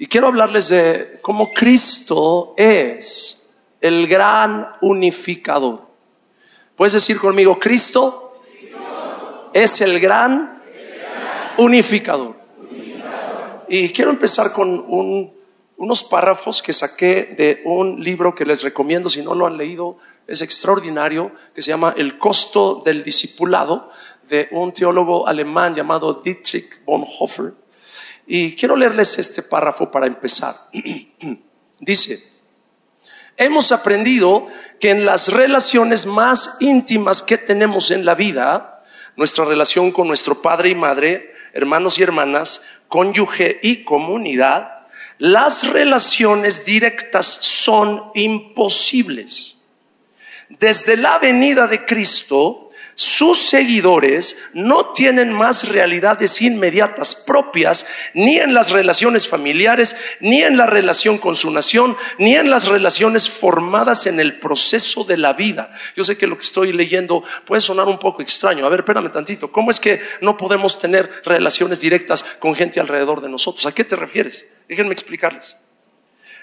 Y quiero hablarles de cómo Cristo es el gran unificador. ¿Puedes decir conmigo, Cristo, es el gran, unificador. Y quiero empezar con unos párrafos que saqué de un libro que les recomiendo, si no lo han leído, es extraordinario, que se llama El costo del discipulado, de un teólogo alemán llamado Dietrich Bonhoeffer. Y quiero leerles este párrafo para empezar. Dice, hemos aprendido que en las relaciones más íntimas que tenemos en la vida, nuestra relación con nuestro padre y madre, hermanos y hermanas, cónyuge y comunidad, las relaciones directas son imposibles. Desde la venida de Cristo, sus seguidores no tienen más realidades inmediatas propias ni en las relaciones familiares, ni en la relación con su nación, ni en las relaciones formadas en el proceso de la vida. Yo sé que lo que estoy leyendo puede sonar un poco extraño. A ver, espérame tantito. ¿Cómo es que no podemos tener relaciones directas con gente alrededor de nosotros? ¿A qué te refieres? Déjenme explicarles.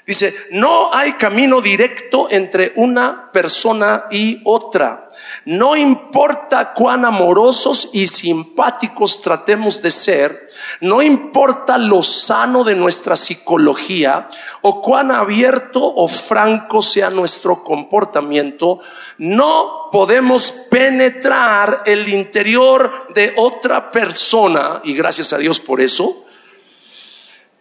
Dice, no hay camino directo entre una persona y otra. No importa cuán amorosos y simpáticos tratemos de ser, no importa lo sano de nuestra psicología o cuán abierto o franco sea nuestro comportamiento, no podemos penetrar el interior de otra persona, y gracias a Dios por eso,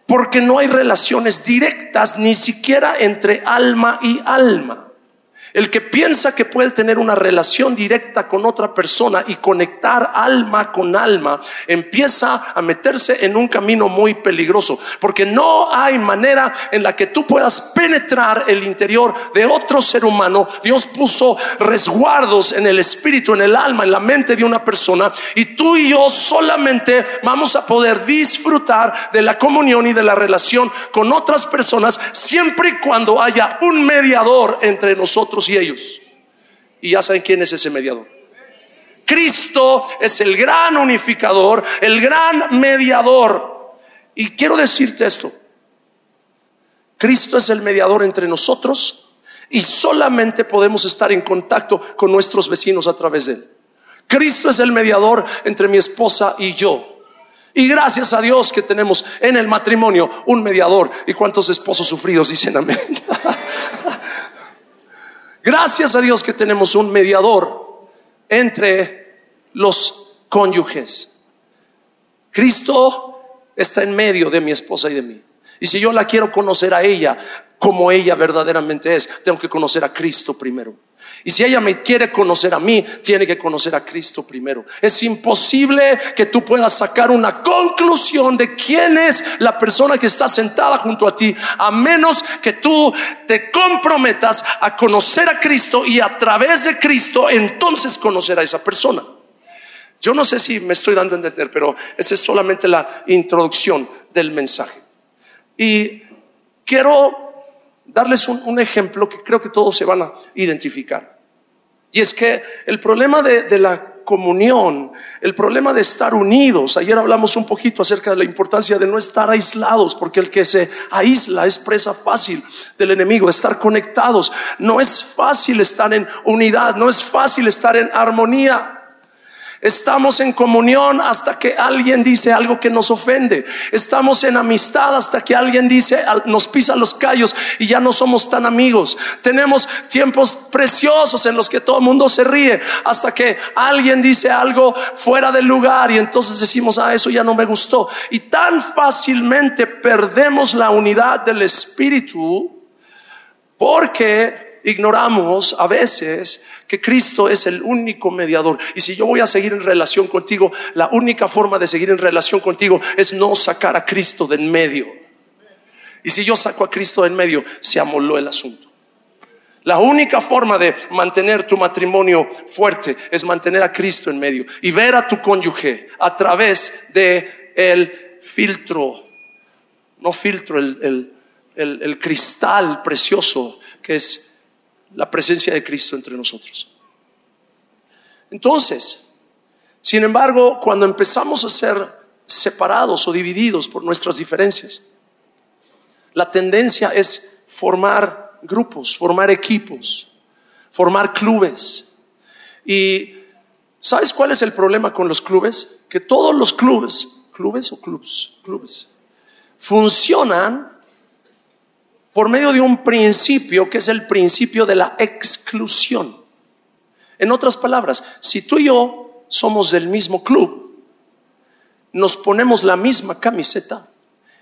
porque no hay relaciones directas ni siquiera entre alma y alma. El que piensa que puede tener una relación directa con otra persona y conectar alma con alma, empieza a meterse en un camino muy peligroso, porque no hay manera en la que tú puedas penetrar el interior de otro ser humano. Dios puso resguardos en el espíritu, en el alma, en la mente de una persona, y tú y yo solamente vamos a poder disfrutar de la comunión y de la relación con otras personas siempre y cuando haya un mediador entre nosotros y ellos. Y ya saben quién es ese mediador. Cristo es el gran unificador, el gran mediador. Y quiero decirte esto. Cristo es el mediador entre nosotros y solamente podemos estar en contacto con nuestros vecinos a través de él. Cristo es el mediador entre mi esposa y yo. Y gracias a Dios que tenemos en el matrimonio un mediador. ¿Y cuántos esposos sufridos dicen amén? Gracias a Dios que tenemos un mediador entre los cónyuges. Cristo está en medio de mi esposa y de mí. Y si yo la quiero conocer a ella como ella verdaderamente es, tengo que conocer a Cristo primero. Y si ella me quiere conocer a mí, tiene que conocer a Cristo primero. Es imposible que tú puedas sacar una conclusión de quién es la persona que está sentada junto a ti, a menos que tú te comprometas a conocer a Cristo y a través de Cristo entonces conocer a esa persona. Yo no sé si me estoy dando a entender, pero esa es solamente la introducción del mensaje. Y quiero darles un, ejemplo que creo que todos se van a identificar. Y es que el problema de, de la comunión, el problema de estar unidos. Ayer hablamos un poquito acerca de la importancia de no estar aislados, porque el que se aísla es presa fácil del enemigo, estar conectados. No es fácil estar en unidad, no es fácil estar en armonía. Estamos en comunión hasta que alguien dice algo que nos ofende. Estamos en amistad hasta que alguien dice, nos pisa los callos y ya no somos tan amigos. Tenemos tiempos preciosos en los que todo el mundo se ríe hasta que alguien dice algo fuera del lugar y entonces decimos, ah, eso ya no me gustó. Y tan fácilmente perdemos la unidad del espíritu porque ignoramos a veces que Cristo es el único mediador. Y si yo voy a seguir en relación contigo, la única forma de seguir en relación contigo es no sacar a Cristo de en medio. Y si yo saco a Cristo de en medio, se amoló el asunto. La única forma de mantener tu matrimonio fuerte es mantener a Cristo en medio y ver a tu cónyuge a través de el filtro, no filtro, el, el cristal precioso que es la presencia de Cristo entre nosotros. Entonces, sin embargo, cuando empezamos a ser separados o divididos por nuestras diferencias, la tendencia es formar grupos, formar equipos, formar clubes. Y ¿sabes cuál es el problema con los clubes? Que todos los clubes, clubes o clubs, clubes, funcionan por medio de un principio que es el principio de la exclusión. En otras palabras, si tú y yo somos del mismo club, nos ponemos la misma camiseta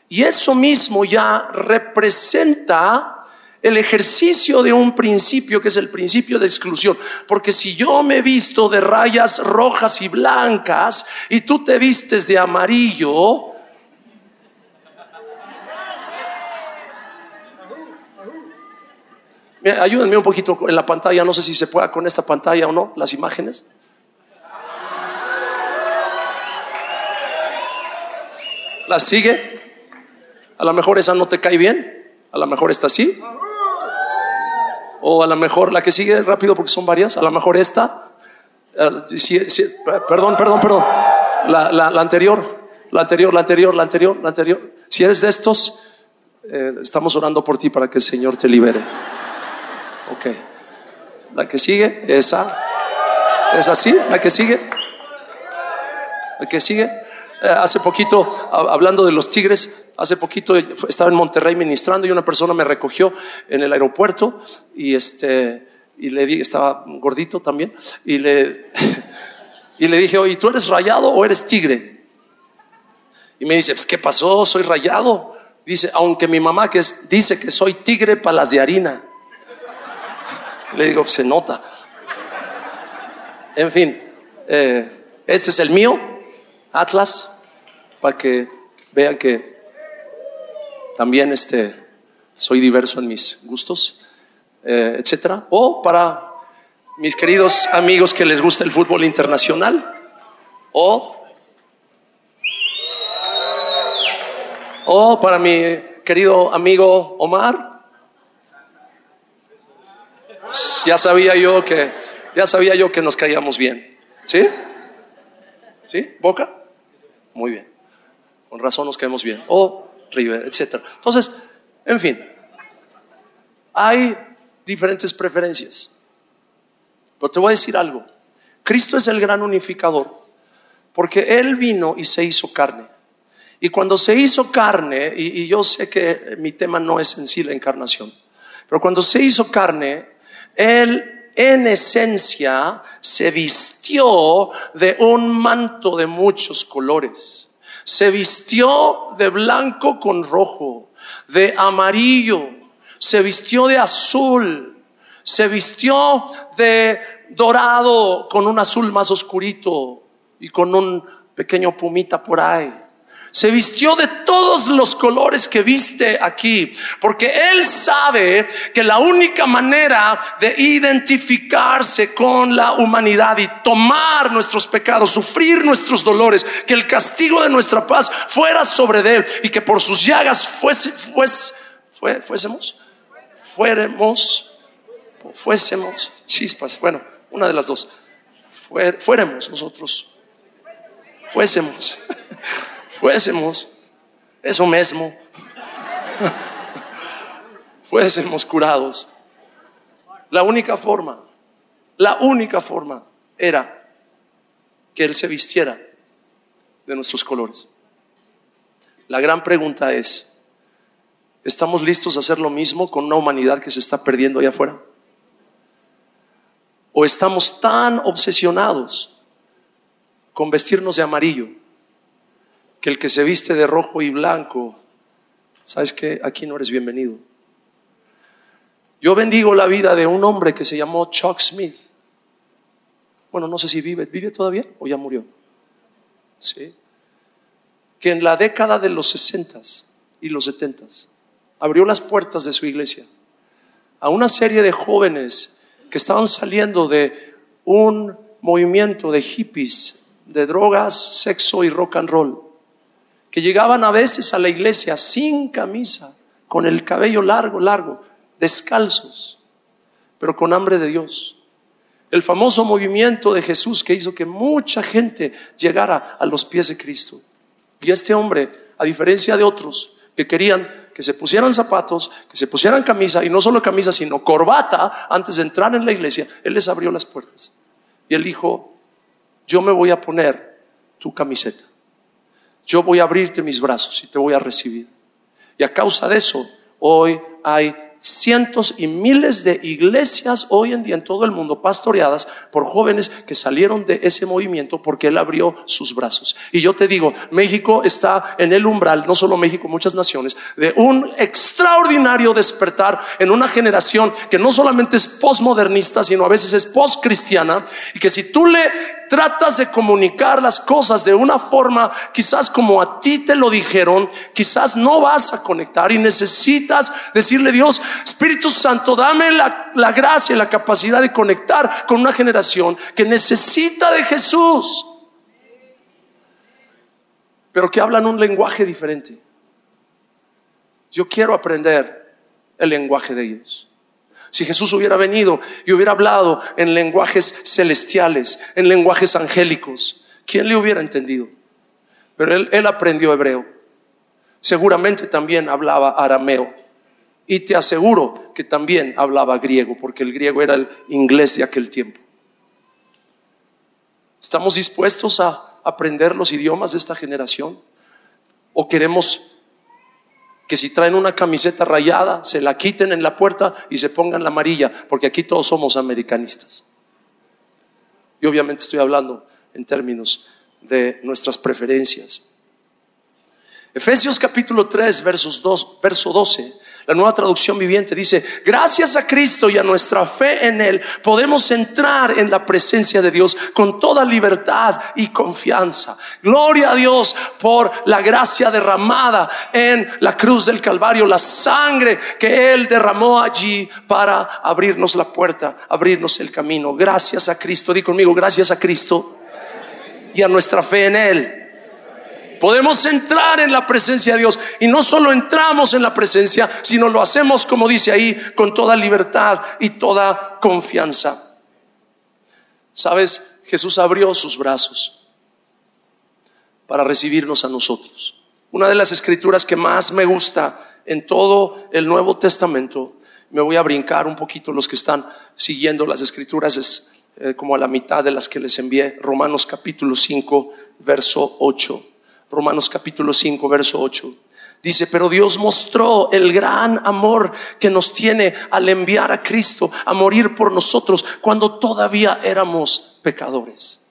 y eso mismo ya representa el ejercicio de un principio que es el principio de exclusión. Porque si yo me visto de rayas rojas y blancas y tú te vistes de amarillo, ayúdenme un poquito en la pantalla, no sé si se pueda con esta pantalla o no, las imágenes. ¿La sigue? A lo mejor esa no te cae bien, a lo mejor esta sí. O a lo mejor la que sigue rápido porque son varias, a lo mejor esta. Eh, perdón, perdón, perdón. La, la, anterior, la anterior, la anterior, la anterior, la anterior. Si eres de estos, eh, estamos orando por ti para que el Señor te libere. Ok. La que sigue, esa. ¿Es así? ¿La que sigue? ¿La que sigue? Eh, hace poquito, hablando de los tigres, hace poquito estaba en Monterrey ministrando y una persona me recogió en el aeropuerto y este y le di, estaba gordito también y le y le dije, "Oye, ¿tú eres rayado o eres tigre?" Y me dice, pues, "¿Qué pasó? Soy rayado." Dice, "Aunque mi mamá que dice que soy tigre para las de harina." Le digo, se nota. En fin, eh, este es el mío, Atlas, para que vean que también este, soy diverso en mis gustos, eh, etcétera. O para mis queridos amigos que les gusta el fútbol internacional, o, o para mi querido amigo Omar, ya sabía yo que, ya sabía yo que nos caíamos bien. ¿Sí? ¿Sí? ¿Boca? Muy bien. Con razón nos caemos bien. O River, etc. Entonces, en fin, hay diferentes preferencias. Pero te voy a decir algo. Cristo es el gran unificador porque Él vino y se hizo carne. Y cuando se hizo carne, y, y yo sé que mi tema no es en sí la encarnación, pero cuando se hizo carne, él en esencia se vistió de un manto de muchos colores. Se vistió de blanco con rojo, de amarillo, se vistió de azul, se vistió de dorado con un azul más oscurito y con un pequeño pumita por ahí se vistió de todos los colores que viste aquí, porque Él sabe que la única manera de identificarse con la humanidad y tomar nuestros pecados, sufrir nuestros dolores, que el castigo de nuestra paz fuera sobre Él y que por sus llagas fuese, fuésemos, fuéramos, fuésemos, chispas, bueno, una de las dos, fuéramos nosotros, fuésemos fuésemos eso mismo, fuésemos curados. La única forma, la única forma era que Él se vistiera de nuestros colores. La gran pregunta es, ¿estamos listos a hacer lo mismo con una humanidad que se está perdiendo allá afuera? ¿O estamos tan obsesionados con vestirnos de amarillo que el que se viste de rojo y blanco, ¿sabes qué? Aquí no eres bienvenido. Yo bendigo la vida de un hombre que se llamó Chuck Smith. Bueno, no sé si vive, ¿vive todavía o ya murió? Sí. Que en la década de los 60 y los 70 abrió las puertas de su iglesia a una serie de jóvenes que estaban saliendo de un movimiento de hippies, de drogas, sexo y rock and roll que llegaban a veces a la iglesia sin camisa, con el cabello largo, largo, descalzos, pero con hambre de Dios. El famoso movimiento de Jesús que hizo que mucha gente llegara a los pies de Cristo. Y este hombre, a diferencia de otros que querían que se pusieran zapatos, que se pusieran camisa, y no solo camisa, sino corbata, antes de entrar en la iglesia, Él les abrió las puertas. Y Él dijo, yo me voy a poner tu camiseta. Yo voy a abrirte mis brazos y te voy a recibir. Y a causa de eso, hoy hay cientos y miles de iglesias hoy en día en todo el mundo pastoreadas por jóvenes que salieron de ese movimiento porque Él abrió sus brazos. Y yo te digo, México está en el umbral, no solo México, muchas naciones, de un extraordinario despertar en una generación que no solamente es postmodernista, sino a veces es postcristiana y que si tú le tratas de comunicar las cosas de una forma quizás como a ti te lo dijeron, quizás no vas a conectar y necesitas decirle Dios, Espíritu Santo, dame la, la gracia y la capacidad de conectar con una generación que necesita de Jesús, pero que hablan un lenguaje diferente. Yo quiero aprender el lenguaje de ellos. Si Jesús hubiera venido y hubiera hablado en lenguajes celestiales, en lenguajes angélicos, ¿quién le hubiera entendido? Pero él, aprendió hebreo. Seguramente también hablaba arameo. Y te aseguro que también hablaba griego, porque el griego era el inglés de aquel tiempo. ¿Estamos dispuestos a aprender los idiomas de esta generación? ¿O queremos que si traen una camiseta rayada, se la quiten en la puerta y se pongan la amarilla, porque aquí todos somos americanistas. Y obviamente estoy hablando en términos de nuestras preferencias. Efesios capítulo 3, versos 2, verso 12 la nueva traducción viviente dice, gracias a Cristo y a nuestra fe en Él, podemos entrar en la presencia de Dios con toda libertad y confianza. Gloria a Dios por la gracia derramada en la cruz del Calvario, la sangre que Él derramó allí para abrirnos la puerta, abrirnos el camino. Gracias a Cristo, di conmigo, gracias a Cristo y a nuestra fe en Él Podemos entrar en la presencia de Dios y no solo entramos en la presencia, sino lo hacemos, como dice ahí, con toda libertad y toda confianza. Sabes, Jesús abrió sus brazos para recibirnos a nosotros. Una de las escrituras que más me gusta en todo el Nuevo Testamento, me voy a brincar un poquito los que están siguiendo las escrituras, es eh, como a la mitad de las que les envié, Romanos capítulo 5, verso 8. Romanos capítulo 5, verso 8. Dice, pero Dios mostró el gran amor que nos tiene al enviar a Cristo a morir por nosotros cuando todavía éramos pecadores.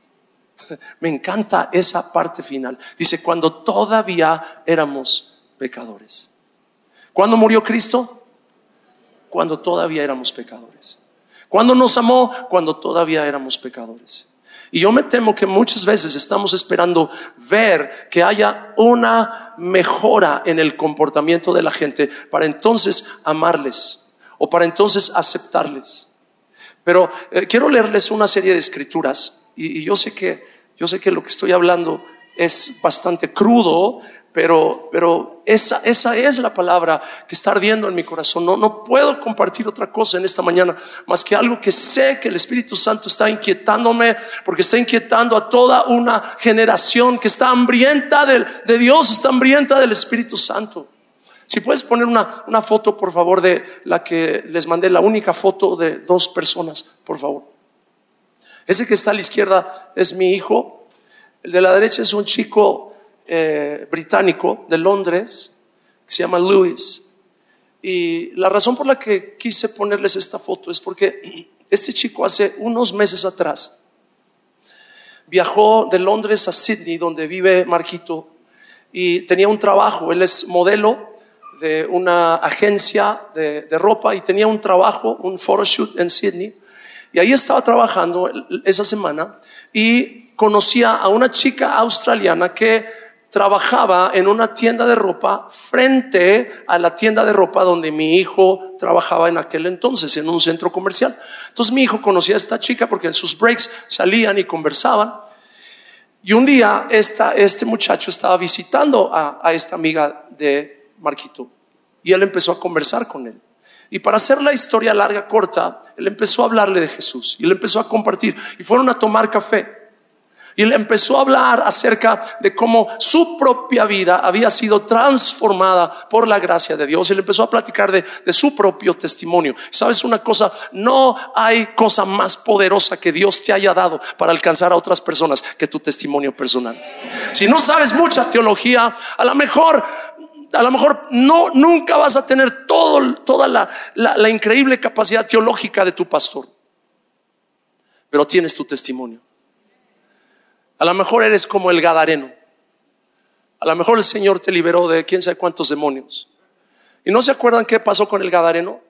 Me encanta esa parte final. Dice, cuando todavía éramos pecadores. ¿Cuándo murió Cristo? Cuando todavía éramos pecadores. ¿Cuándo nos amó? Cuando todavía éramos pecadores. Y yo me temo que muchas veces estamos esperando ver que haya una mejora en el comportamiento de la gente para entonces amarles o para entonces aceptarles. Pero eh, quiero leerles una serie de escrituras y, yo sé que yo sé que lo que estoy hablando es bastante crudo, pero, pero esa, esa es la palabra que está ardiendo en mi corazón. No, no puedo compartir otra cosa en esta mañana más que algo que sé que el Espíritu Santo está inquietándome, porque está inquietando a toda una generación que está hambrienta de, de Dios, está hambrienta del Espíritu Santo. Si puedes poner una, una foto, por favor, de la que les mandé, la única foto de dos personas, por favor. Ese que está a la izquierda es mi hijo, el de la derecha es un chico eh, británico de Londres, que se llama Lewis. Y la razón por la que quise ponerles esta foto es porque este chico hace unos meses atrás viajó de Londres a Sydney, donde vive Marquito, y tenía un trabajo. Él es modelo de una agencia de, de ropa y tenía un trabajo, un photoshoot en Sydney. Y ahí estaba trabajando esa semana y conocía a una chica australiana que trabajaba en una tienda de ropa frente a la tienda de ropa donde mi hijo trabajaba en aquel entonces, en un centro comercial. Entonces mi hijo conocía a esta chica porque en sus breaks salían y conversaban. Y un día este muchacho estaba visitando a, a esta amiga de Marquito y él empezó a conversar con él. Y para hacer la historia larga, corta, él empezó a hablarle de Jesús y él empezó a compartir y fueron a tomar café. Y le empezó a hablar acerca de cómo su propia vida había sido transformada por la gracia de Dios. Y le empezó a platicar de, su propio testimonio. ¿Sabes una cosa? No hay cosa más poderosa que Dios te haya dado para alcanzar a otras personas que tu testimonio personal. Si no sabes mucha teología, a lo mejor a lo mejor no, nunca vas a tener toda la increíble capacidad teológica de tu pastor, pero tienes tu testimonio. A lo mejor eres como el Gadareno. A lo mejor el Señor te liberó de quién sabe cuántos demonios. ¿Y no se acuerdan qué pasó con el Gadareno?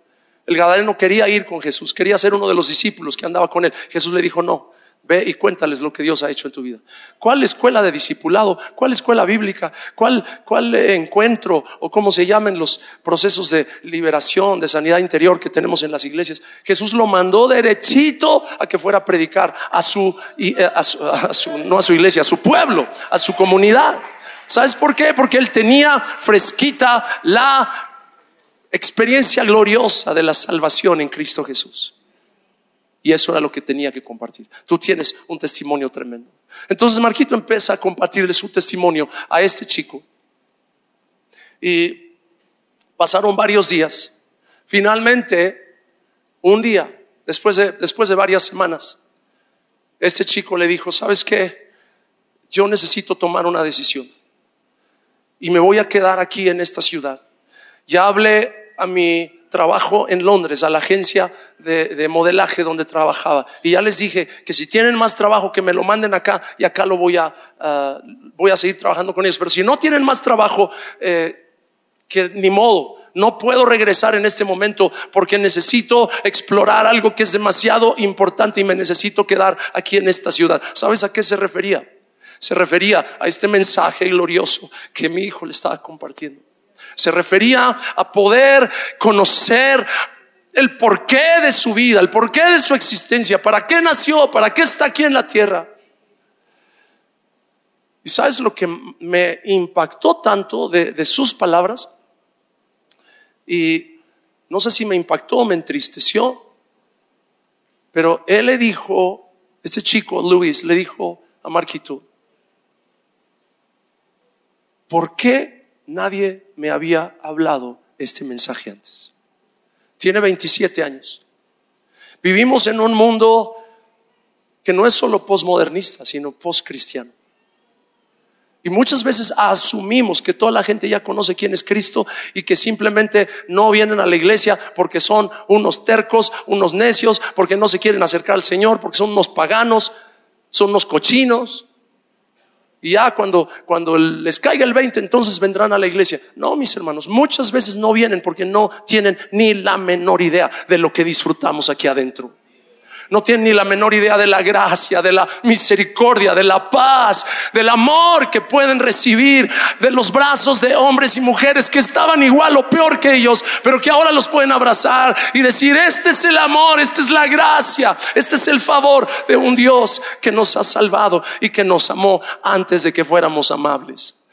El Gadareno quería ir con Jesús, quería ser uno de los discípulos que andaba con él. Jesús le dijo, no, Ve y cuéntales lo que Dios ha hecho en tu vida. ¿Cuál escuela de discipulado? ¿Cuál escuela bíblica? ¿Cuál, cuál encuentro o cómo se llaman los procesos de liberación, de sanidad interior que tenemos en las iglesias? Jesús lo mandó derechito a que fuera a predicar a su, eh, a su, a su no a su iglesia, a su pueblo, a su comunidad. ¿Sabes por qué? Porque él tenía fresquita la experiencia gloriosa de la salvación en Cristo Jesús. Y eso era lo que tenía que compartir. Tú tienes un testimonio tremendo. Entonces Marquito empieza a compartirle su testimonio a este chico. Y pasaron varios días. Finalmente, un día, después de, después de varias semanas, este chico le dijo, ¿sabes qué? Yo necesito tomar una decisión. Y me voy a quedar aquí en esta ciudad. Ya hablé a mi trabajo en Londres, a la agencia de, modelaje donde trabajaba. Y ya les dije que si tienen más trabajo, que me lo manden acá y acá lo voy a, ah, voy a seguir trabajando con ellos. Pero si no tienen más trabajo, eh, que ni modo, no puedo regresar en este momento porque necesito explorar algo que es demasiado importante y me necesito quedar aquí en esta ciudad. ¿Sabes a qué se refería? Se refería a este mensaje glorioso que mi hijo le estaba compartiendo. Se refería a poder conocer el porqué de su vida, el porqué de su existencia, para qué nació, para qué está aquí en la tierra. ¿Y sabes lo que me impactó tanto de, sus palabras? Y no sé si me impactó o me entristeció, pero él le dijo, este chico, Luis, le dijo a Marquito, ¿por qué nadie me había hablado este mensaje antes. Tiene 27 años. Vivimos en un mundo que no es solo postmodernista, sino postcristiano. Y muchas veces asumimos que toda la gente ya conoce quién es Cristo y que simplemente no vienen a la iglesia porque son unos tercos, unos necios, porque no se quieren acercar al Señor, porque son unos paganos, son unos cochinos. Y ya cuando, cuando les caiga el 20, entonces vendrán a la iglesia. No, mis hermanos, muchas veces no vienen porque no tienen ni la menor idea de lo que disfrutamos aquí adentro no tienen ni la menor idea de la gracia, de la misericordia, de la paz, del amor que pueden recibir de los brazos de hombres y mujeres que estaban igual o peor que ellos, pero que ahora los pueden abrazar y decir, este es el amor, esta es la gracia, este es el favor de un Dios que nos ha salvado y que nos amó antes de que fuéramos amables.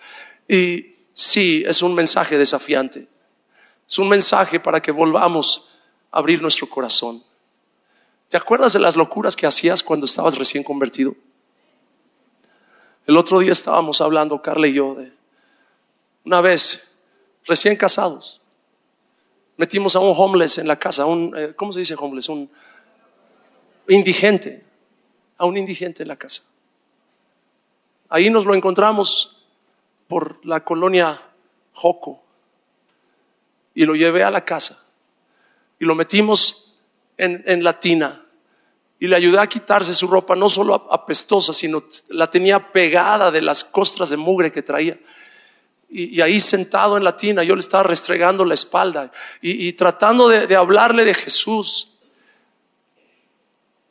Y sí, es un mensaje desafiante. Es un mensaje para que volvamos a abrir nuestro corazón ¿Te acuerdas de las locuras que hacías cuando estabas recién convertido? El otro día estábamos hablando, Carla y yo, de una vez, recién casados, metimos a un homeless en la casa, un, eh, ¿cómo se dice homeless? Un indigente, a un indigente en la casa. Ahí nos lo encontramos por la colonia Joco y lo llevé a la casa y lo metimos en, en la tina y le ayudé a quitarse su ropa, no solo apestosa, sino la tenía pegada de las costras de mugre que traía. Y, ahí sentado en la tina, yo le estaba restregando la espalda y, tratando de, hablarle de Jesús.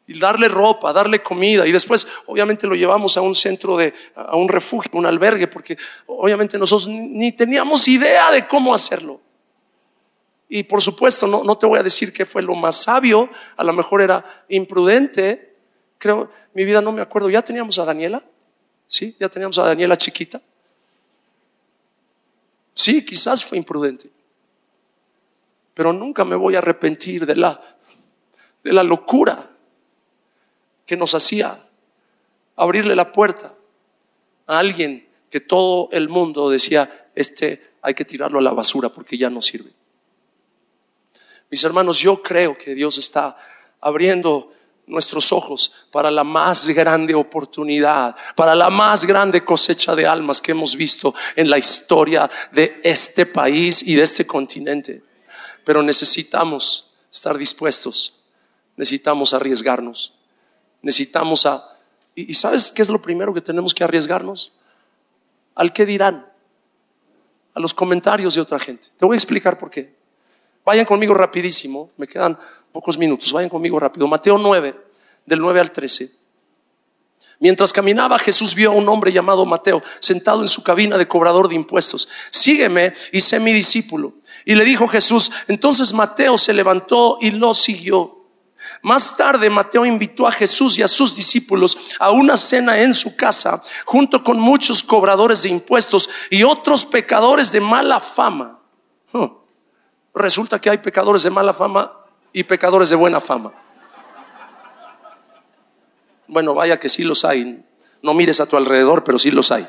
Y darle ropa, darle comida. Y después, obviamente, lo llevamos a un centro de, a un refugio, un albergue, porque obviamente nosotros ni teníamos idea de cómo hacerlo. Y por supuesto, no, no te voy a decir que fue lo más sabio, a lo mejor era imprudente. Creo, mi vida no me acuerdo, ya teníamos a Daniela, ¿sí? Ya teníamos a Daniela chiquita. Sí, quizás fue imprudente, pero nunca me voy a arrepentir de la, de la locura que nos hacía abrirle la puerta a alguien que todo el mundo decía, este hay que tirarlo a la basura porque ya no sirve. Mis hermanos, yo creo que Dios está abriendo nuestros ojos para la más grande oportunidad, para la más grande cosecha de almas que hemos visto en la historia de este país y de este continente. Pero necesitamos estar dispuestos, necesitamos arriesgarnos, necesitamos a... ¿Y, sabes qué es lo primero que tenemos que arriesgarnos? Al que dirán, a los comentarios de otra gente. Te voy a explicar por qué. Vayan conmigo rapidísimo, me quedan pocos minutos, vayan conmigo rápido. Mateo 9, del 9 al 13. Mientras caminaba, Jesús vio a un hombre llamado Mateo sentado en su cabina de cobrador de impuestos. Sígueme y sé mi discípulo. Y le dijo Jesús, entonces Mateo se levantó y lo siguió. Más tarde Mateo invitó a Jesús y a sus discípulos a una cena en su casa, junto con muchos cobradores de impuestos y otros pecadores de mala fama. Resulta que hay pecadores de mala fama y pecadores de buena fama. Bueno, vaya que sí los hay. No mires a tu alrededor, pero sí los hay.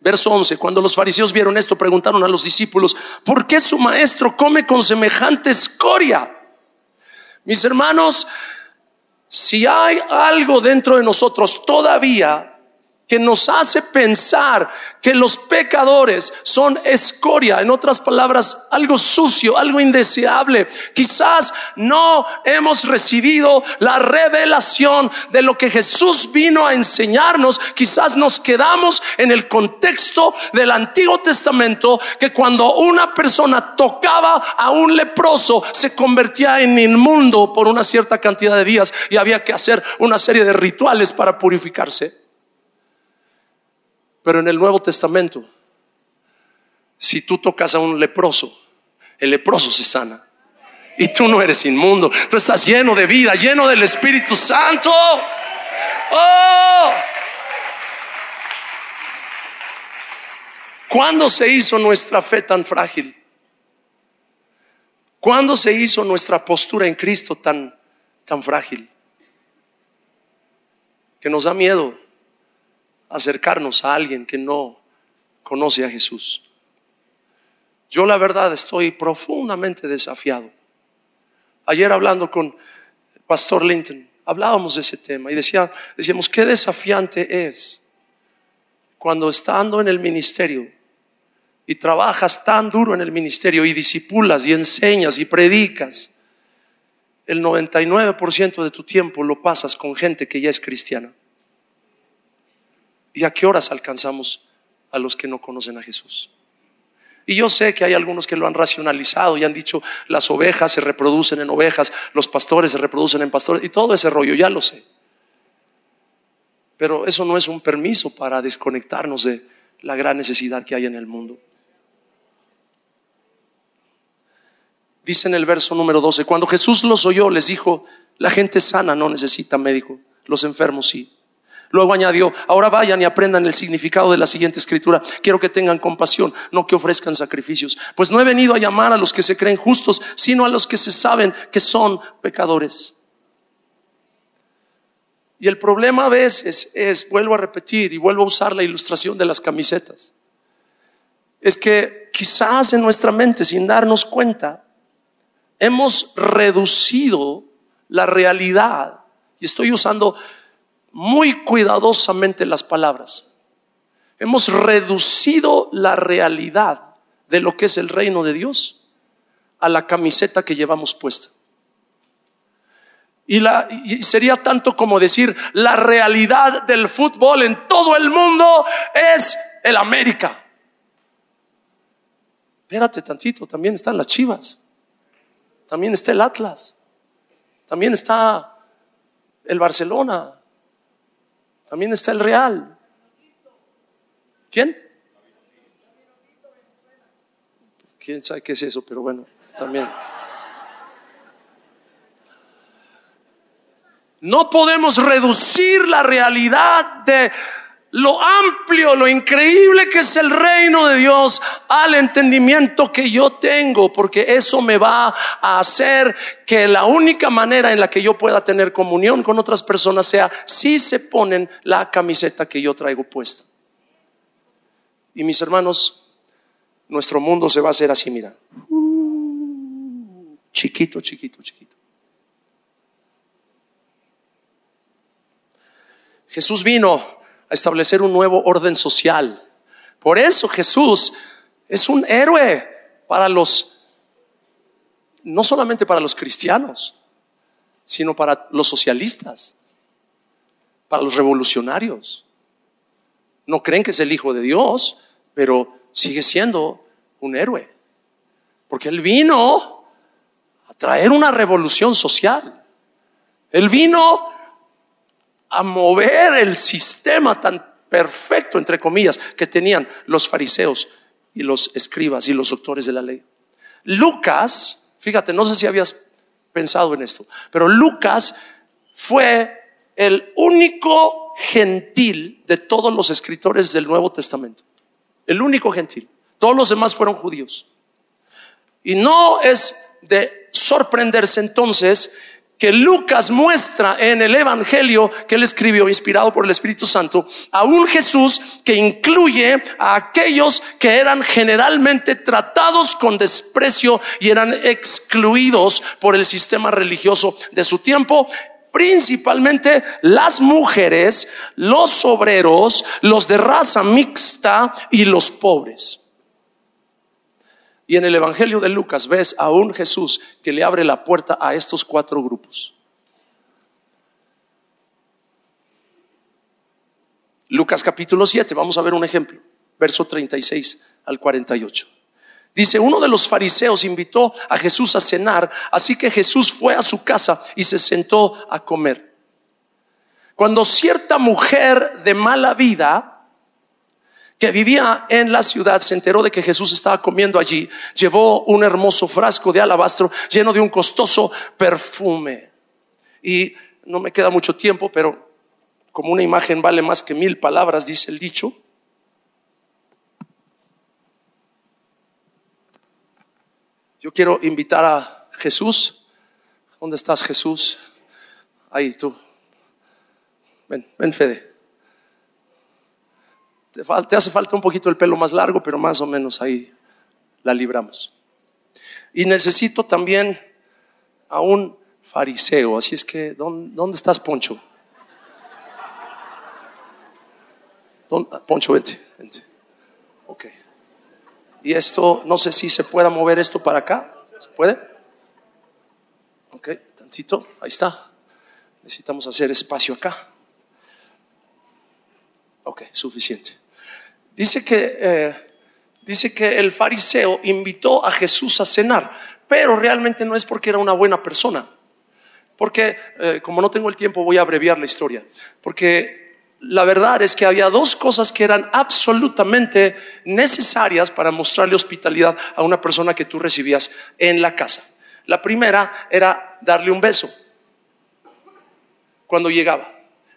Verso 11, cuando los fariseos vieron esto, preguntaron a los discípulos, ¿por qué su maestro come con semejante escoria? Mis hermanos, si hay algo dentro de nosotros todavía que nos hace pensar que los pecadores son escoria, en otras palabras, algo sucio, algo indeseable. Quizás no hemos recibido la revelación de lo que Jesús vino a enseñarnos. Quizás nos quedamos en el contexto del Antiguo Testamento que cuando una persona tocaba a un leproso se convertía en inmundo por una cierta cantidad de días y había que hacer una serie de rituales para purificarse. Pero en el Nuevo Testamento, si tú tocas a un leproso, el leproso se sana. Y tú no eres inmundo, tú estás lleno de vida, lleno del Espíritu Santo. ¡Oh! ¿Cuándo se hizo nuestra fe tan frágil? ¿Cuándo se hizo nuestra postura en Cristo tan, tan frágil? Que nos da miedo acercarnos a alguien que no conoce a Jesús. Yo la verdad estoy profundamente desafiado. Ayer hablando con el pastor Linton, hablábamos de ese tema y decía, decíamos, qué desafiante es cuando estando en el ministerio y trabajas tan duro en el ministerio y disipulas y enseñas y predicas, el 99% de tu tiempo lo pasas con gente que ya es cristiana. ¿Y a qué horas alcanzamos a los que no conocen a Jesús? Y yo sé que hay algunos que lo han racionalizado y han dicho, las ovejas se reproducen en ovejas, los pastores se reproducen en pastores, y todo ese rollo, ya lo sé. Pero eso no es un permiso para desconectarnos de la gran necesidad que hay en el mundo. Dice en el verso número 12, cuando Jesús los oyó, les dijo, la gente sana no necesita médico, los enfermos sí. Luego añadió, ahora vayan y aprendan el significado de la siguiente escritura. Quiero que tengan compasión, no que ofrezcan sacrificios. Pues no he venido a llamar a los que se creen justos, sino a los que se saben que son pecadores. Y el problema a veces es, vuelvo a repetir y vuelvo a usar la ilustración de las camisetas, es que quizás en nuestra mente, sin darnos cuenta, hemos reducido la realidad, y estoy usando muy cuidadosamente las palabras. Hemos reducido la realidad de lo que es el reino de Dios a la camiseta que llevamos puesta. Y, la, sería tanto como decir, la realidad del fútbol en todo el mundo es el América. Espérate tantito, también están las Chivas, también está el Atlas, también está el Barcelona, también está el real. ¿Quién? ¿Quién sabe qué es eso? Pero bueno, también. No podemos reducir la realidad de lo amplio, lo increíble que es el reino de Dios al entendimiento que yo tengo, porque eso me va a hacer que la única manera en la que yo pueda tener comunión con otras personas sea si se ponen la camiseta que yo traigo puesta. Y mis hermanos, nuestro mundo se va a hacer así, mira. Chiquito, chiquito, chiquito. Jesús vino a establecer un nuevo orden social. Por eso Jesús es un héroe para los, no solamente para los cristianos, sino para los socialistas, para los revolucionarios. No creen que es el Hijo de Dios, pero sigue siendo un héroe. Porque Él vino a traer una revolución social. Él vino a mover el sistema tan perfecto, entre comillas, que tenían los fariseos y los escribas y los doctores de la ley. Lucas, fíjate, no sé si habías pensado en esto, pero Lucas fue el único gentil de todos los escritores del Nuevo Testamento. El único gentil. Todos los demás fueron judíos. Y no es de sorprenderse entonces que Lucas muestra en el Evangelio que él escribió, inspirado por el Espíritu Santo, a un Jesús que incluye a aquellos que eran generalmente tratados con desprecio y eran excluidos por el sistema religioso de su tiempo, principalmente las mujeres, los obreros, los de raza mixta y los pobres. Y en el Evangelio de Lucas ves a un Jesús que le abre la puerta a estos cuatro grupos. Lucas capítulo 7, vamos a ver un ejemplo, verso 36 al 48. Dice, uno de los fariseos invitó a Jesús a cenar, así que Jesús fue a su casa y se sentó a comer. Cuando cierta mujer de mala vida, que vivía en la ciudad se enteró de que Jesús estaba comiendo allí, llevó un hermoso frasco de alabastro lleno de un costoso perfume. Y no me queda mucho tiempo, pero como una imagen vale más que mil palabras, dice el dicho. Yo quiero invitar a Jesús. ¿Dónde estás Jesús? Ahí tú. Ven, ven Fede te, hace falta un poquito el pelo más largo, pero más o menos ahí la libramos. Y necesito también a un fariseo, así es que, ¿dónde, estás, Poncho? Poncho, vente, vente. Ok. Y esto, no sé si se pueda mover esto para acá. ¿Se puede? Ok, tantito, ahí está. Necesitamos hacer espacio acá. Ok, suficiente. Dice que, eh, dice que el fariseo invitó a Jesús a cenar, pero realmente no es porque era una buena persona. Porque, eh, como no tengo el tiempo, voy a abreviar la historia. Porque la verdad es que había dos cosas que eran absolutamente necesarias para mostrarle hospitalidad a una persona que tú recibías en la casa. La primera era darle un beso cuando llegaba.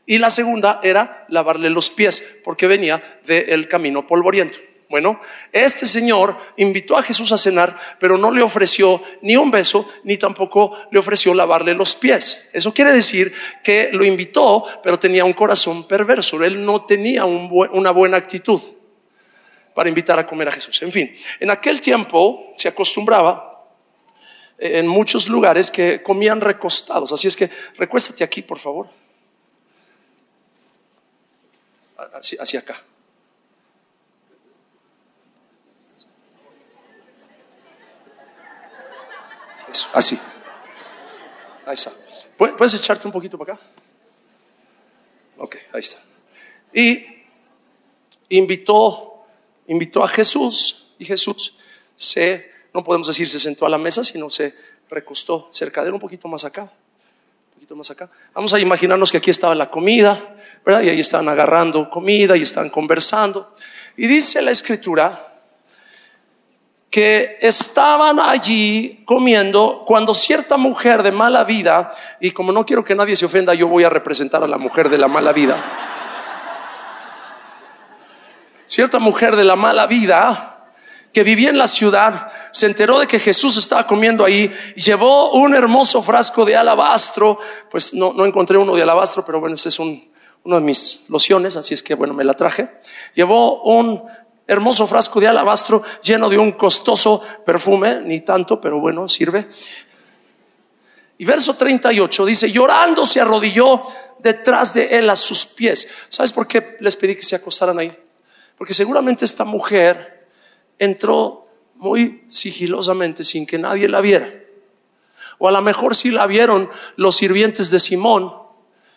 Y la segunda era lavarle los pies, porque venía del camino polvoriento. Bueno, este señor invitó a Jesús a cenar, pero no le ofreció ni un beso, ni tampoco le ofreció lavarle los pies. Eso quiere decir que lo invitó, pero tenía un corazón perverso. Él no tenía una buena actitud para invitar a comer a Jesús. En fin, en aquel tiempo se acostumbraba en muchos lugares que comían recostados. Así es que recuéstate aquí, por favor. Hacia, acá. Así. Ahí está. ¿Puedes echarte un poquito para acá? Ok, ahí está. Y invitó, invitó a Jesús y Jesús se, no podemos decir se sentó a la mesa, sino se recostó cerca de él un poquito más acá. Vamos a imaginarnos que aquí estaba la comida, y ahí estaban agarrando comida y están conversando. Y dice la escritura que estaban allí comiendo cuando cierta mujer de mala vida, y como no quiero que nadie se ofenda, yo voy a representar a la mujer de la mala vida. Cierta mujer de la mala vida que vivía en la ciudad se enteró de que Jesús estaba comiendo ahí llevó un hermoso frasco de alabastro. Pues no, no encontré uno de alabastro, pero bueno, este es un, uno de mis lociones, así es que bueno, me la traje. Llevó un hermoso frasco de alabastro lleno de un costoso perfume, ni tanto, pero bueno, sirve. Y verso 38 dice, llorando se arrodilló detrás de él a sus pies. ¿Sabes por qué les pedí que se acostaran ahí? Porque seguramente esta mujer entró muy sigilosamente sin que nadie la viera. O a lo mejor sí la vieron los sirvientes de Simón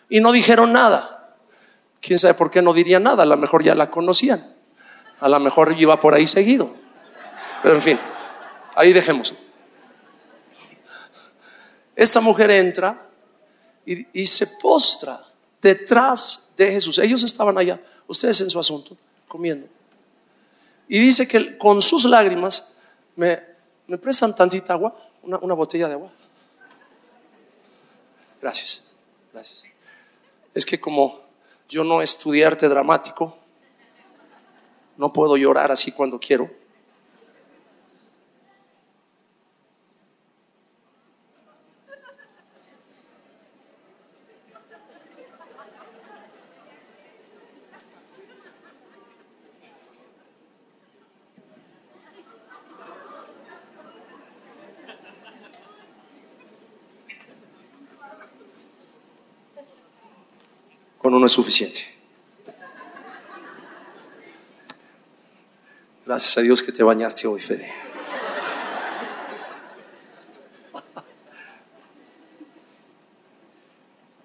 y no dijeron nada. ¿Quién sabe por qué no diría nada? A lo mejor ya la conocían. A lo mejor iba por ahí seguido. Pero en fin, ahí dejemos. Esta mujer entra y, y se postra detrás de Jesús. Ellos estaban allá, ustedes en su asunto, comiendo. Y dice que con sus lágrimas me, me prestan tantita agua, una, una botella de agua. Gracias, gracias. Es que como yo no estudié arte dramático, no puedo llorar así cuando quiero. Con uno es suficiente. Gracias a Dios que te bañaste hoy, Fede.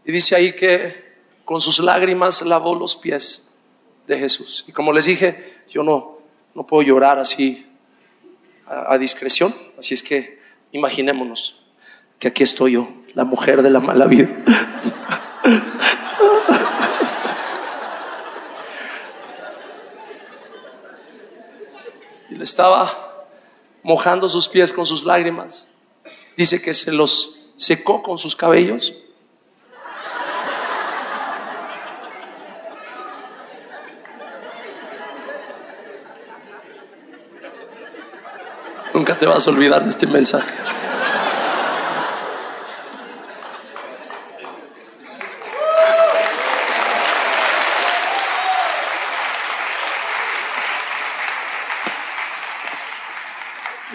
Y dice ahí que con sus lágrimas lavó los pies de Jesús. Y como les dije, yo no, no puedo llorar así a, a discreción. Así es que imaginémonos que aquí estoy yo, la mujer de la mala vida. Estaba mojando sus pies con sus lágrimas. Dice que se los secó con sus cabellos. Nunca te vas a olvidar de este mensaje.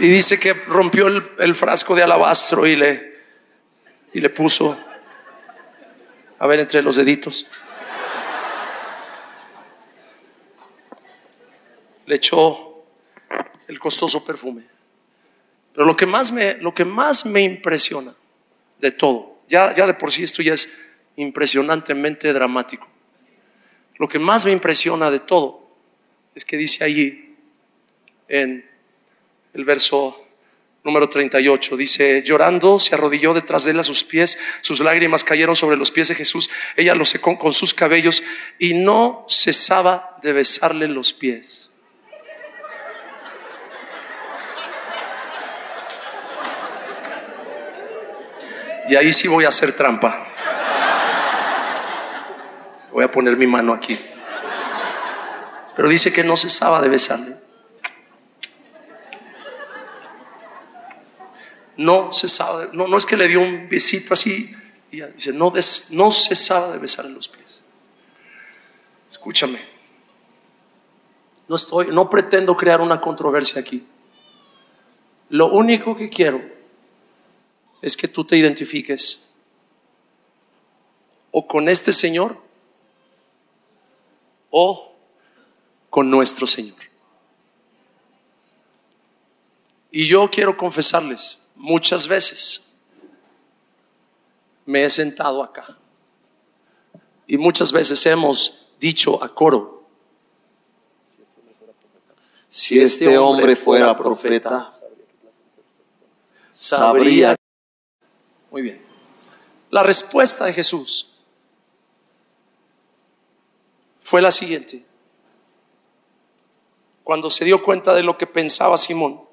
Y dice que rompió el, frasco de alabastro y le, y le puso, a ver, entre los deditos. Le echó el costoso perfume. Pero lo que más me, lo que más me impresiona de todo, ya, ya de por sí esto ya es impresionantemente dramático. Lo que más me impresiona de todo es que dice allí en el verso número 38. Dice, llorando, se arrodilló detrás de él a sus pies, sus lágrimas cayeron sobre los pies de Jesús, ella lo secó con sus cabellos y no cesaba de besarle los pies. Y ahí sí voy a hacer trampa. Voy a poner mi mano aquí. Pero dice que no cesaba de besarle. No cesaba, de, no, no es que le dio un besito así, y ya dice, no, des, no cesaba de besarle los pies. Escúchame, no estoy, no pretendo crear una controversia aquí. Lo único que quiero es que tú te identifiques o con este Señor o con nuestro Señor. Y yo quiero confesarles, muchas veces me he sentado acá y muchas veces hemos dicho a coro, Si este hombre fuera profeta, sabría. Muy bien. La respuesta de Jesús fue la siguiente. Cuando se dio cuenta de lo que pensaba Simón,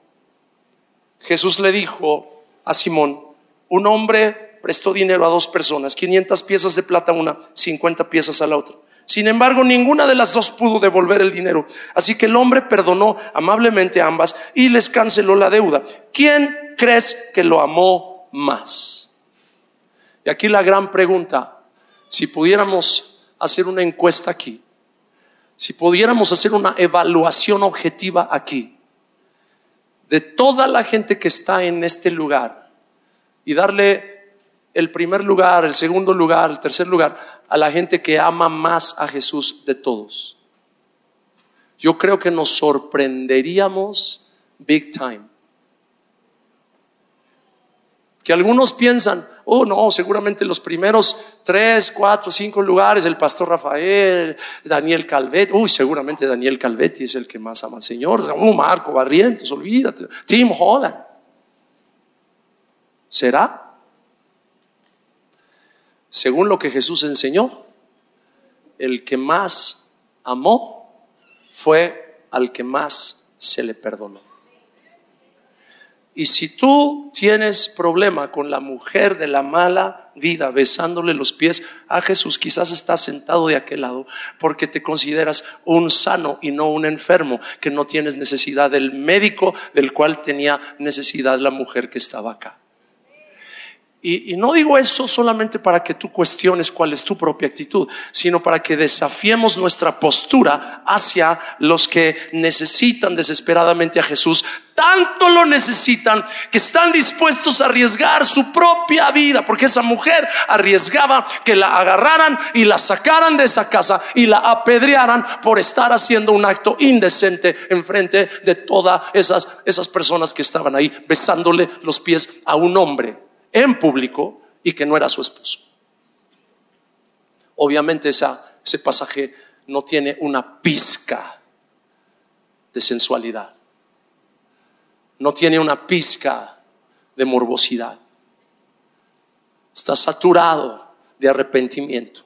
Jesús le dijo a Simón, un hombre prestó dinero a dos personas, 500 piezas de plata a una, 50 piezas a la otra. Sin embargo, ninguna de las dos pudo devolver el dinero. Así que el hombre perdonó amablemente a ambas y les canceló la deuda. ¿Quién crees que lo amó más? Y aquí la gran pregunta, si pudiéramos hacer una encuesta aquí, si pudiéramos hacer una evaluación objetiva aquí, de toda la gente que está en este lugar y darle el primer lugar, el segundo lugar, el tercer lugar a la gente que ama más a Jesús de todos. Yo creo que nos sorprenderíamos big time. Que algunos piensan, oh no, seguramente los primeros tres, cuatro, cinco lugares, el pastor Rafael, Daniel Calvet, uy, seguramente Daniel Calvetti es el que más ama al Señor, oh, Marco Barrientos, olvídate, Tim Holland. ¿Será? según lo que Jesús enseñó, el que más amó fue al que más se le perdonó. Y si tú tienes problema con la mujer de la mala vida besándole los pies a Jesús, quizás estás sentado de aquel lado porque te consideras un sano y no un enfermo, que no tienes necesidad del médico del cual tenía necesidad la mujer que estaba acá. Y, no digo eso solamente para que tú cuestiones cuál es tu propia actitud, sino para que desafiemos nuestra postura hacia los que necesitan desesperadamente a Jesús. Tanto lo necesitan que están dispuestos a arriesgar su propia vida, porque esa mujer arriesgaba que la agarraran y la sacaran de esa casa y la apedrearan por estar haciendo un acto indecente enfrente de todas esas, esas personas que estaban ahí besándole los pies a un hombre en público y que no era su esposo. Obviamente ese pasaje no tiene una pizca de sensualidad, no tiene una pizca de morbosidad, está saturado de arrepentimiento,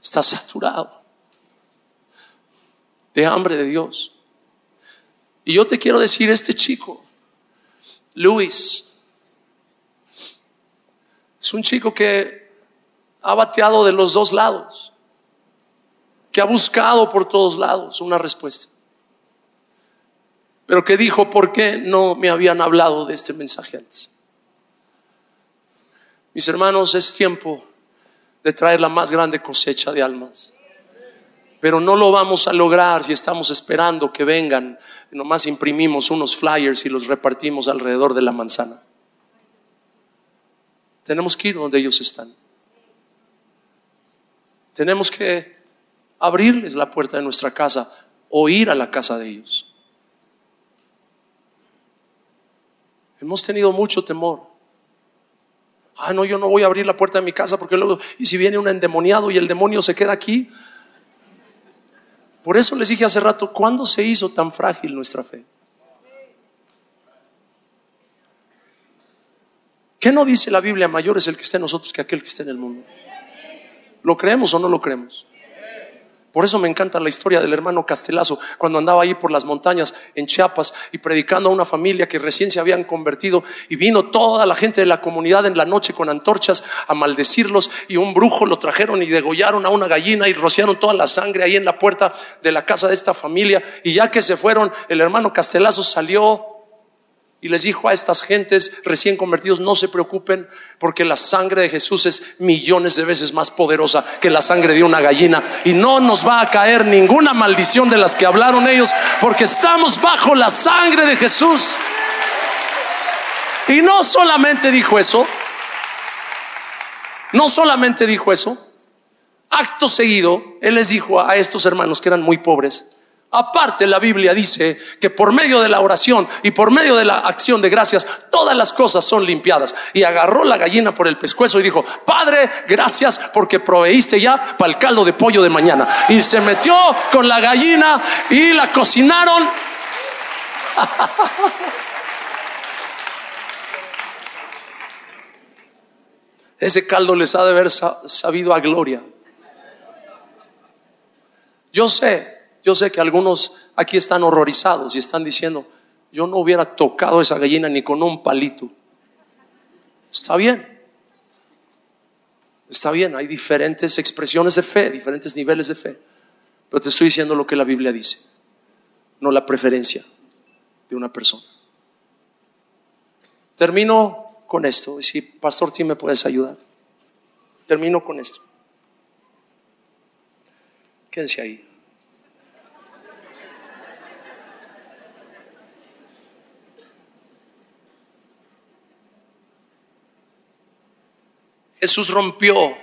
está saturado de hambre de Dios. Y yo te quiero decir, este chico, Luis, es un chico que ha bateado de los dos lados, que ha buscado por todos lados una respuesta, pero que dijo, ¿por qué no me habían hablado de este mensaje antes? Mis hermanos, es tiempo de traer la más grande cosecha de almas. Pero no lo vamos a lograr si estamos esperando que vengan. Nomás imprimimos unos flyers y los repartimos alrededor de la manzana. Tenemos que ir donde ellos están. Tenemos que abrirles la puerta de nuestra casa o ir a la casa de ellos. Hemos tenido mucho temor. Ah, no, yo no voy a abrir la puerta de mi casa porque luego, y si viene un endemoniado y el demonio se queda aquí. Por eso les dije hace rato, ¿cuándo se hizo tan frágil nuestra fe? ¿Qué no dice la Biblia? Mayor es el que está en nosotros que aquel que está en el mundo. ¿Lo creemos o no lo creemos? Por eso me encanta la historia del hermano Castelazo, cuando andaba ahí por las montañas en Chiapas y predicando a una familia que recién se habían convertido y vino toda la gente de la comunidad en la noche con antorchas a maldecirlos y un brujo lo trajeron y degollaron a una gallina y rociaron toda la sangre ahí en la puerta de la casa de esta familia y ya que se fueron, el hermano Castelazo salió y les dijo a estas gentes recién convertidos, no se preocupen porque la sangre de Jesús es millones de veces más poderosa que la sangre de una gallina. Y no nos va a caer ninguna maldición de las que hablaron ellos porque estamos bajo la sangre de Jesús. Y no solamente dijo eso, no solamente dijo eso, acto seguido, Él les dijo a estos hermanos que eran muy pobres, Aparte, la Biblia dice que por medio de la oración y por medio de la acción de gracias, todas las cosas son limpiadas. Y agarró la gallina por el pescuezo y dijo, Padre, gracias porque proveíste ya para el caldo de pollo de mañana. Y se metió con la gallina y la cocinaron. Ese caldo les ha de haber sabido a gloria. Yo sé yo sé que algunos aquí están horrorizados y están diciendo, yo no hubiera tocado esa gallina ni con un palito. Está bien. Está bien, hay diferentes expresiones de fe, diferentes niveles de fe. Pero te estoy diciendo lo que la Biblia dice, no la preferencia de una persona. Termino con esto. Si Pastor Tim me puedes ayudar. Termino con esto. Quédense ahí. Jesús rompió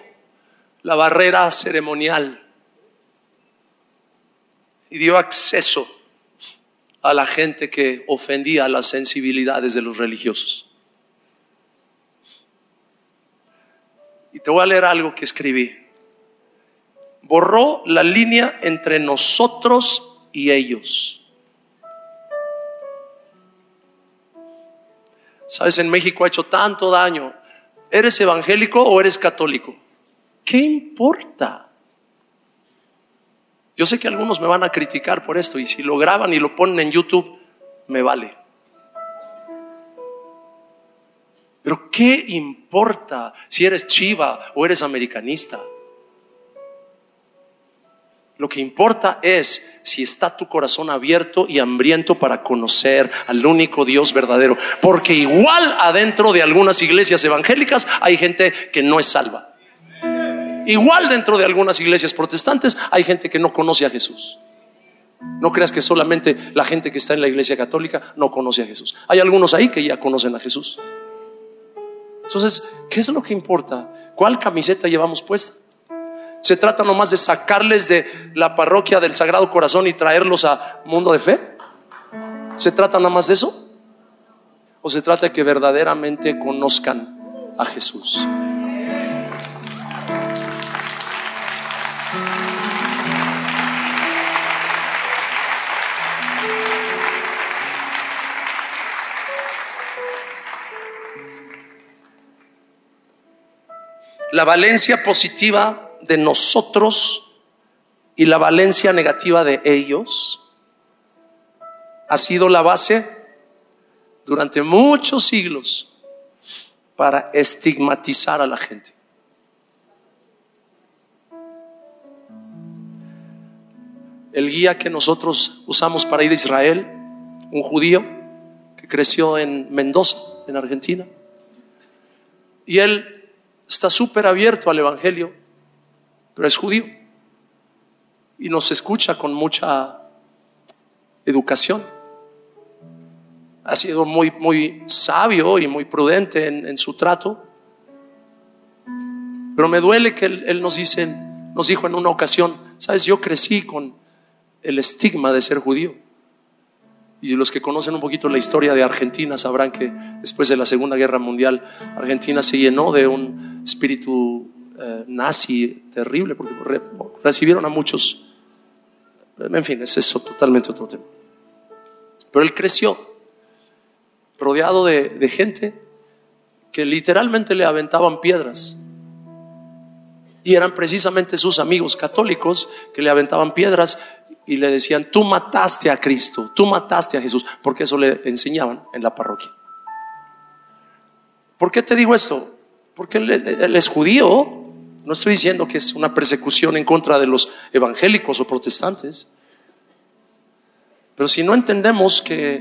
la barrera ceremonial y dio acceso a la gente que ofendía las sensibilidades de los religiosos. Y te voy a leer algo que escribí. Borró la línea entre nosotros y ellos. Sabes, en México ha hecho tanto daño ¿Eres evangélico o eres católico? ¿Qué importa? Yo sé que algunos me van a criticar por esto y si lo graban y lo ponen en YouTube, me vale. Pero ¿qué importa si eres chiva o eres americanista? Lo que importa es si está tu corazón abierto y hambriento para conocer al único Dios verdadero. Porque igual adentro de algunas iglesias evangélicas hay gente que no es salva. Igual dentro de algunas iglesias protestantes hay gente que no conoce a Jesús. No creas que solamente la gente que está en la iglesia católica no conoce a Jesús. Hay algunos ahí que ya conocen a Jesús. Entonces, ¿qué es lo que importa? ¿Cuál camiseta llevamos puesta? ¿Se trata nomás de sacarles de la parroquia del Sagrado Corazón y traerlos a mundo de fe? ¿Se trata nada más de eso? ¿O se trata de que verdaderamente conozcan a Jesús? La valencia positiva de nosotros y la valencia negativa de ellos ha sido la base durante muchos siglos para estigmatizar a la gente. El guía que nosotros usamos para ir a Israel, un judío que creció en Mendoza, en Argentina, y él está súper abierto al Evangelio, pero es judío y nos escucha con mucha educación. Ha sido muy, muy sabio y muy prudente en, su trato. Pero me duele que él, él, nos, dice, nos dijo en una ocasión, sabes, yo crecí con el estigma de ser judío. Y los que conocen un poquito la historia de Argentina sabrán que después de la Segunda Guerra Mundial, Argentina se llenó de un espíritu eh, nazi terrible, porque recibieron a muchos. En fin, es eso totalmente otro tema. Pero él creció rodeado de, de gente que literalmente le aventaban piedras. Y eran precisamente sus amigos católicos que le aventaban piedras y le decían, tú mataste a Cristo, tú mataste a Jesús, porque eso le enseñaban en la parroquia. ¿Por qué te digo esto? Porque él es judío, no estoy diciendo que es una persecución en contra de los evangélicos o protestantes. Pero si no entendemos que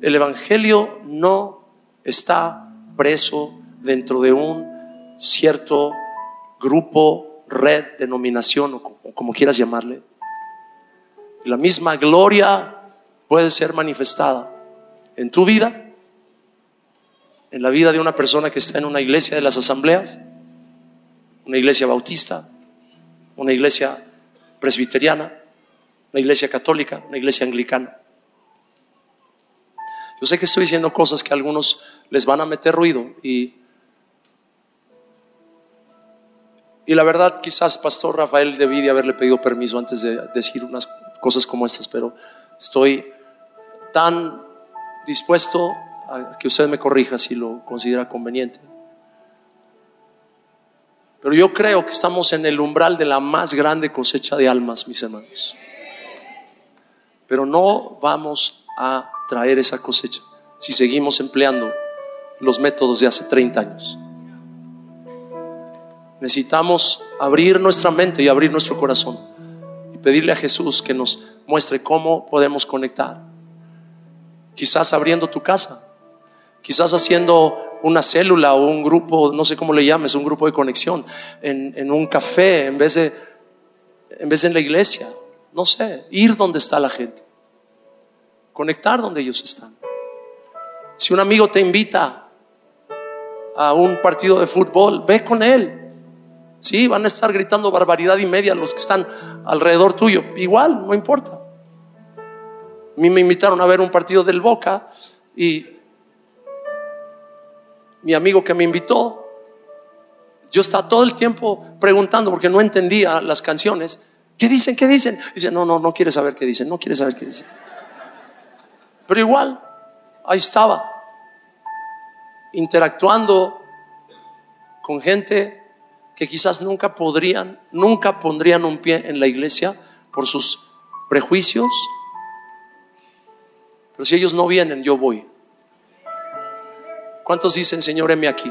el Evangelio no está preso dentro de un cierto grupo, red, denominación o como quieras llamarle, la misma gloria puede ser manifestada en tu vida, en la vida de una persona que está en una iglesia de las asambleas, una iglesia bautista, una iglesia presbiteriana, una iglesia católica, una iglesia anglicana. Yo sé que estoy diciendo cosas que a algunos les van a meter ruido y, y la verdad quizás Pastor Rafael debí de haberle pedido permiso antes de decir unas cosas como estas, pero estoy tan dispuesto a que usted me corrija si lo considera conveniente. Pero yo creo que estamos en el umbral de la más grande cosecha de almas, mis hermanos. Pero no vamos a traer esa cosecha si seguimos empleando los métodos de hace 30 años. Necesitamos abrir nuestra mente y abrir nuestro corazón y pedirle a Jesús que nos muestre cómo podemos conectar. Quizás abriendo tu casa, quizás haciendo una célula o un grupo, no sé cómo le llames, un grupo de conexión en, en un café en vez de en vez de en la iglesia. No sé, ir donde está la gente, conectar donde ellos están. Si un amigo te invita a un partido de fútbol, ve con él. Sí, van a estar gritando barbaridad y media los que están alrededor tuyo. Igual, no importa. A mí me invitaron a ver un partido del Boca y mi amigo que me invitó, yo estaba todo el tiempo preguntando porque no entendía las canciones. ¿Qué dicen? ¿Qué dicen? Dice, no, no, no quiere saber qué dicen, no quiere saber qué dicen. Pero igual, ahí estaba, interactuando con gente que quizás nunca podrían, nunca pondrían un pie en la iglesia por sus prejuicios. Pero si ellos no vienen, yo voy. ¿Cuántos dicen, Señor, heme aquí?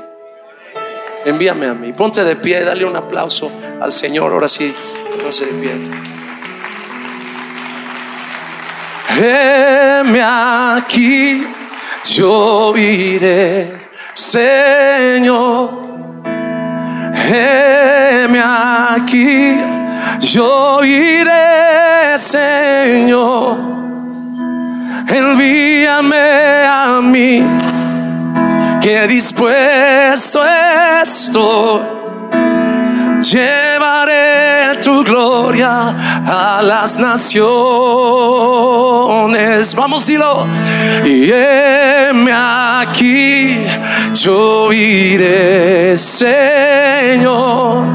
Envíame a mí. Ponte de pie, dale un aplauso al Señor. Ahora sí, ponte de pie. Heme aquí, yo iré, Señor. Heme aquí, yo iré, Señor. Envíame a mí que dispuesto estoy. Llevaré tu gloria a las naciones. Vamos, dilo. Y aquí, yo iré, Señor.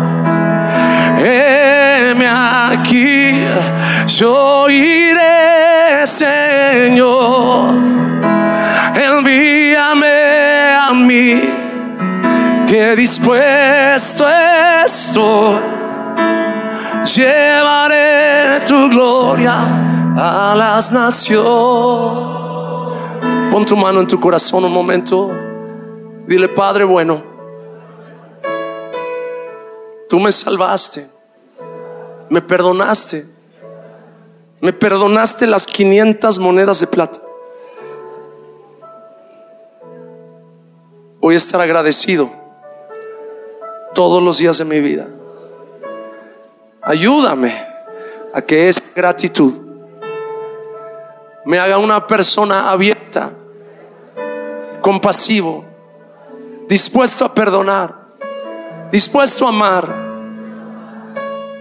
Heme aquí, yo iré, Señor. A que dispuesto estoy. Llevaré tu gloria a las naciones. Pon tu mano en tu corazón un momento. Dile, Padre bueno, tú me salvaste, me perdonaste, me perdonaste las 500 monedas de plata. Voy a estar agradecido todos los días de mi vida. Ayúdame a que esa gratitud me haga una persona abierta, compasivo, dispuesto a perdonar, dispuesto a amar.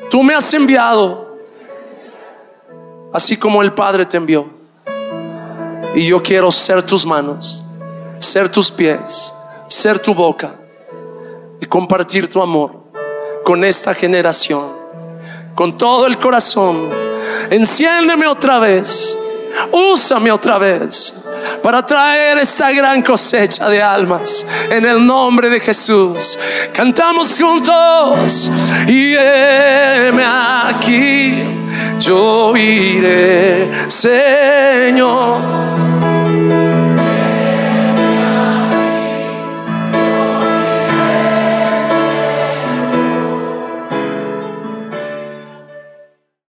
Tú me has enviado, así como el Padre te envió. Y yo quiero ser tus manos, ser tus pies, ser tu boca y compartir tu amor con esta generación, con todo el corazón. Enciéndeme otra vez, úsame otra vez para traer esta gran cosecha de almas en el nombre de Jesús. Cantamos juntos y aquí, yo iré, Señor.